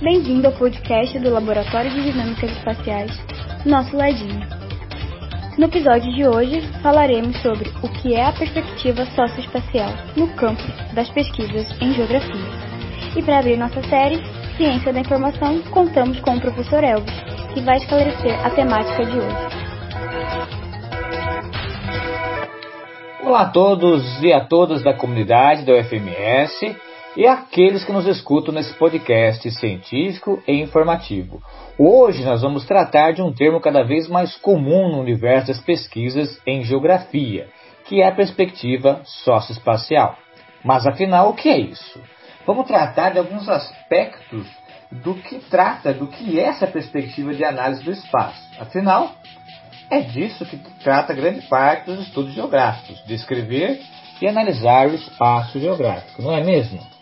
Bem-vindo ao podcast do Laboratório de Dinâmicas Espaciais, nosso ladinho. No episódio de hoje, falaremos sobre o que é a perspectiva socioespacial no campo das pesquisas em geografia. E para abrir nossa série, Ciência da Informação, contamos com o professor Elvis, que vai esclarecer a temática de hoje. Olá a todos e a todas da comunidade da UFMS e aqueles que nos escutam nesse podcast científico e informativo. Hoje nós vamos tratar de um termo cada vez mais comum no universo das pesquisas em geografia, que é a perspectiva socioespacial. Mas afinal, o que é isso? Vamos tratar de alguns aspectos do que trata, do que é essa perspectiva de análise do espaço. Afinal, é disso que trata grande parte dos estudos geográficos, descrever e analisar o espaço geográfico, não é mesmo?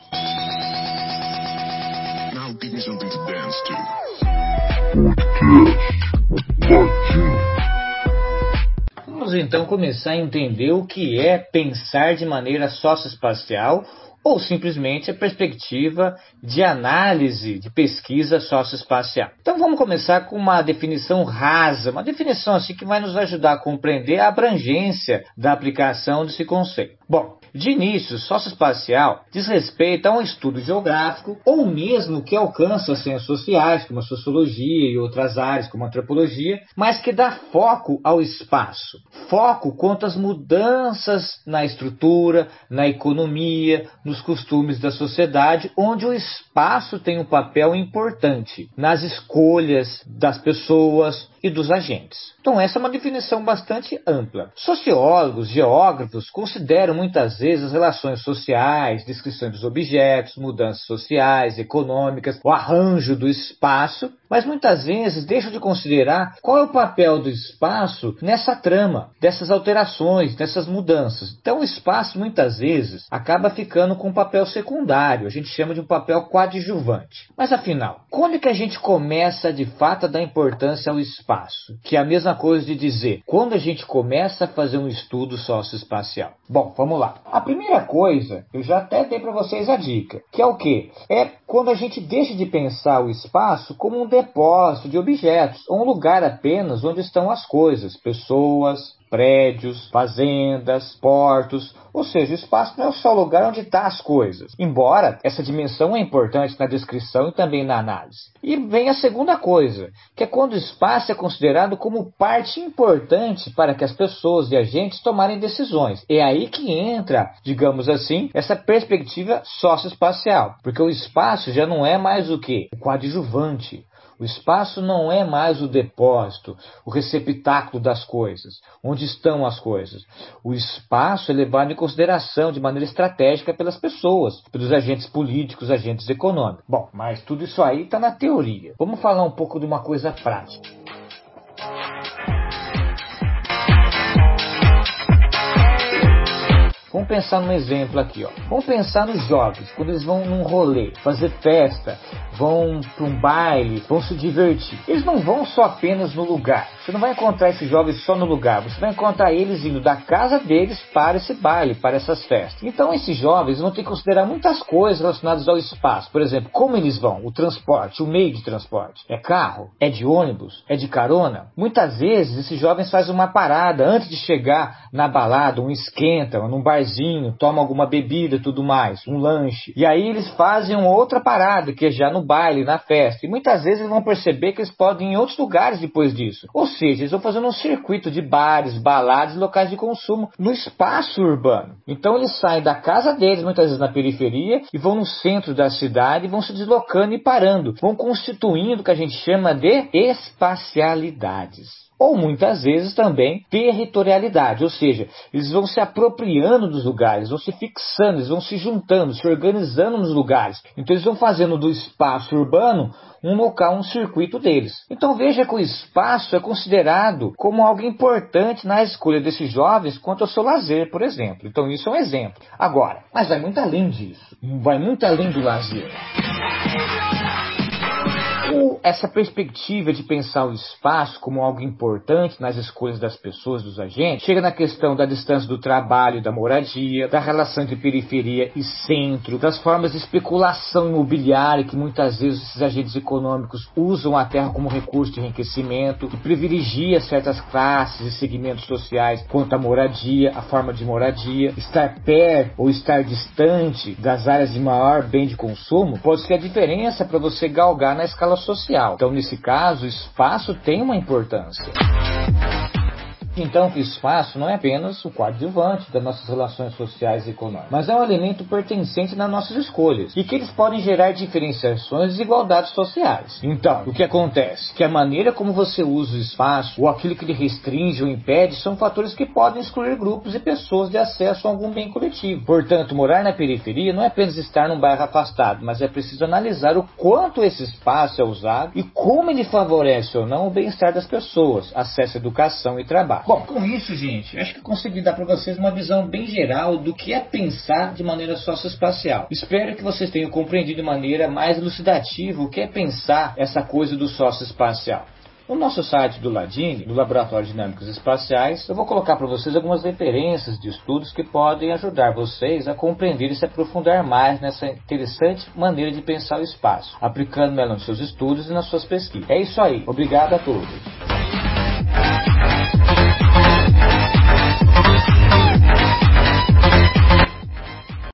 Vamos então começar a entender o que é pensar de maneira socioespacial ou simplesmente a perspectiva de análise, de pesquisa socioespacial. Então vamos começar com uma definição rasa, uma definição assim que vai nos ajudar a compreender a abrangência da aplicação desse conceito. Bom, de início, socioespacial diz respeito a um estudo geográfico ou mesmo que alcança as ciências sociais, como a sociologia e outras áreas, como a antropologia, mas que dá foco ao espaço. Foco quanto às mudanças na estrutura, na economia, nos costumes da sociedade, onde o espaço tem um papel importante nas escolhas das pessoas e dos agentes. Então, essa é uma definição bastante ampla. Sociólogos, geógrafos consideram muitas vezes as relações sociais, descrição dos objetos, mudanças sociais, econômicas, o arranjo do espaço, mas muitas vezes deixam de considerar qual é o papel do espaço nessa trama, dessas alterações, dessas mudanças. Então, o espaço muitas vezes acaba ficando com um papel secundário, a gente chama de um papel coadjuvante. Mas afinal, quando é que a gente começa de fato a dar importância ao espaço? Que é a mesma coisa de dizer, quando a gente começa a fazer um estudo socioespacial. Bom, vamos lá. A primeira coisa, eu já até dei para vocês a dica, que é o que? É quando a gente deixa de pensar o espaço como um depósito de objetos, ou um lugar apenas onde estão as coisas, pessoas, prédios, fazendas, portos, ou seja, o espaço não é só o lugar onde estão tá as coisas, embora essa dimensão é importante na descrição e também na análise. E vem a segunda coisa, que é quando o espaço é considerado como parte importante para que as pessoas e agentes tomarem decisões. É aí que entra, digamos assim, essa perspectiva socioespacial, porque o espaço já não é mais o que? O coadjuvante, o espaço não é mais o depósito, o receptáculo das coisas, onde estão as coisas. O espaço é levado em consideração de maneira estratégica pelas pessoas, pelos agentes políticos, agentes econômicos. Bom, mas tudo isso aí está na teoria. Vamos falar um pouco de uma coisa prática. Vamos pensar num exemplo aqui, ó. Vamos pensar nos jovens, quando eles vão num rolê, fazer festa, vão para um baile, vão se divertir. Eles não vão só apenas no lugar. Você não vai encontrar esses jovens só no lugar. Você vai encontrar eles indo da casa deles para esse baile, para essas festas. Então esses jovens vão ter que considerar muitas coisas relacionadas ao espaço. Por exemplo, como eles vão, o transporte, o meio de transporte. É carro? É de ônibus? É de carona? Muitas vezes esses jovens fazem uma parada antes de chegar na balada, um esquenta, num barzinho, tomam alguma bebida, tudo mais, um lanche. E aí eles fazem uma outra parada, que é já no baile, na festa. E muitas vezes eles vão perceber que eles podem ir em outros lugares depois disso. Ou seja, eles vão fazendo um circuito de bares, baladas, locais de consumo no espaço urbano. Então eles saem da casa deles, muitas vezes na periferia, e vão no centro da cidade, vão se deslocando e parando. Vão constituindo o que a gente chama de espacialidades ou muitas vezes também territorialidade, ou seja, eles vão se apropriando dos lugares, vão se fixando, eles vão se juntando, se organizando nos lugares. Então eles vão fazendo do espaço urbano um local, um circuito deles. Então veja que o espaço é considerado como algo importante na escolha desses jovens quanto ao seu lazer, por exemplo. Então isso é um exemplo. Agora, mas vai muito além disso, vai muito além do lazer. Como essa perspectiva de pensar o espaço como algo importante nas escolhas das pessoas, dos agentes, chega na questão da distância do trabalho da moradia, da relação entre periferia e centro, das formas de especulação imobiliária que muitas vezes esses agentes econômicos usam a terra como recurso de enriquecimento, que privilegia certas classes e segmentos sociais quanto à moradia, a forma de moradia, estar perto ou estar distante das áreas de maior bem de consumo, pode ser a diferença para você galgar na escala social. Então, nesse caso, o espaço tem uma importância. Então, o espaço não é apenas o coadjuvante das nossas relações sociais e econômicas, mas é um elemento pertencente nas nossas escolhas e que eles podem gerar diferenciações e desigualdades sociais. Então, o que acontece? Que a maneira como você usa o espaço ou aquilo que lhe restringe ou impede são fatores que podem excluir grupos e pessoas de acesso a algum bem coletivo. Portanto, morar na periferia não é apenas estar num bairro afastado, mas é preciso analisar o quanto esse espaço é usado e como ele favorece ou não o bem-estar das pessoas, acesso à educação e trabalho. Bom, com isso, gente, acho que consegui dar para vocês uma visão bem geral do que é pensar de maneira socioespacial. Espero que vocês tenham compreendido de maneira mais elucidativa o que é pensar essa coisa do socioespacial. No nosso site do Ladini, do Laboratório de Dinâmicas Espaciais, eu vou colocar para vocês algumas referências de estudos que podem ajudar vocês a compreender e se aprofundar mais nessa interessante maneira de pensar o espaço, aplicando ela nos seus estudos e nas suas pesquisas. É isso aí. Obrigado a todos.